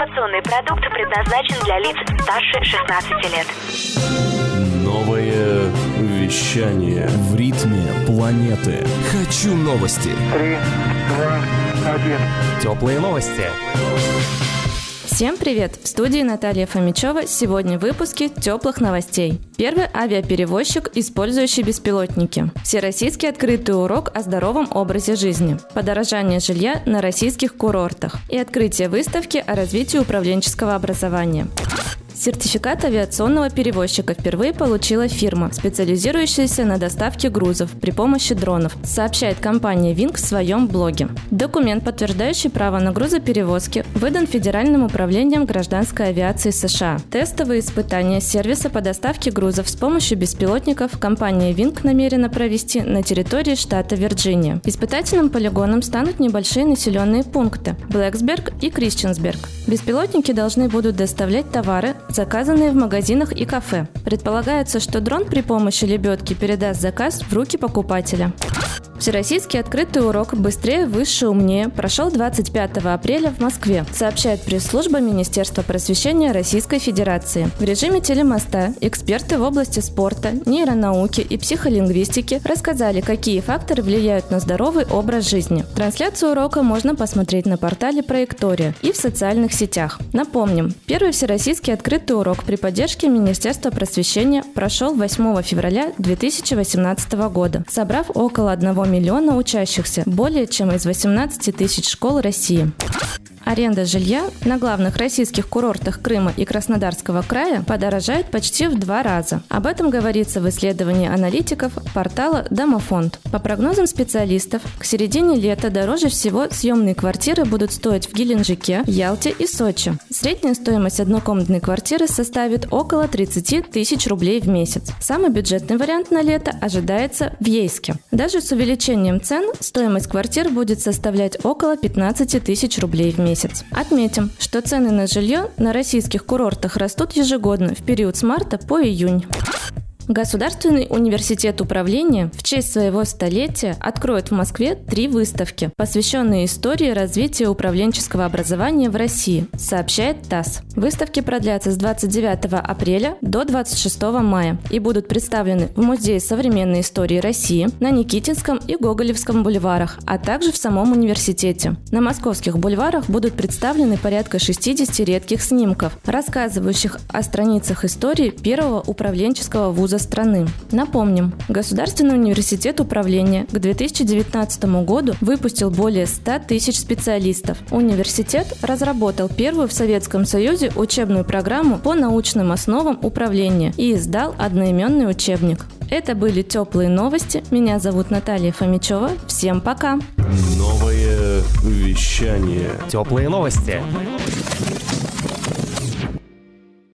Информационный продукт предназначен для лиц старше 16 лет. Новое вещание. В ритме планеты. Хочу новости. Три, два, один. Теплые новости. Всем привет! В студии Наталья Фомичева. Сегодня в выпуске теплых новостей. Первый авиаперевозчик, использующий беспилотники. Всероссийский открытый урок о здоровом образе жизни. Подорожание жилья на российских курортах. И открытие выставки о развитии управленческого образования. Сертификат авиационного перевозчика впервые получила фирма, специализирующаяся на доставке грузов при помощи дронов, сообщает компания Wing в своем блоге. Документ, подтверждающий право на грузоперевозки, выдан Федеральным управлением гражданской авиации США. Тестовые испытания сервиса по доставке грузов с помощью беспилотников компания Wing намерена провести на территории штата Вирджиния. Испытательным полигоном станут небольшие населенные пункты – Блэксберг и Крищенсберг. Беспилотники должны будут доставлять товары, заказанные в магазинах и кафе. Предполагается, что дрон при помощи лебедки передаст заказ в руки покупателя. Всероссийский открытый урок «Быстрее, выше, умнее» прошел 25 апреля в Москве, сообщает пресс-служба Министерства просвещения Российской Федерации. В режиме телемоста эксперты в области спорта, нейронауки и психолингвистики рассказали, какие факторы влияют на здоровый образ жизни. Трансляцию урока можно посмотреть на портале Проектория и в социальных сетях. Напомним, первый всероссийский открытый урок при поддержке Министерства просвещения прошел 8 февраля 2018 года, собрав около 1 миллиона учащихся, более чем из 18 тысяч школ России. Аренда жилья на главных российских курортах Крыма и Краснодарского края подорожает почти в два раза. Об этом говорится в исследовании аналитиков портала «Домофонд». По прогнозам специалистов, к середине лета дороже всего съемные квартиры будут стоить в Геленджике, Ялте и Сочи. Средняя стоимость однокомнатной квартиры составит около 30 тысяч рублей в месяц. Самый бюджетный вариант на лето ожидается в Ейске. Даже с увеличением цен стоимость квартир будет составлять около 15 тысяч рублей в месяц месяц. Отметим, что цены на жилье на российских курортах растут ежегодно в период с марта по июнь. Государственный университет управления в честь своего столетия откроет в Москве три выставки, посвященные истории развития управленческого образования в России, сообщает ТАСС. Выставки продлятся с 29 апреля до 26 мая и будут представлены в Музее современной истории России на Никитинском и Гоголевском бульварах, а также в самом университете. На московских бульварах будут представлены порядка 60 редких снимков, рассказывающих о страницах истории первого управленческого вуза страны. Напомним, Государственный университет управления к 2019 году выпустил более 100 тысяч специалистов. Университет разработал первую в Советском Союзе учебную программу по научным основам управления и издал одноименный учебник. Это были теплые новости. Меня зовут Наталья Фомичева. Всем пока. Новое вещание. Теплые новости.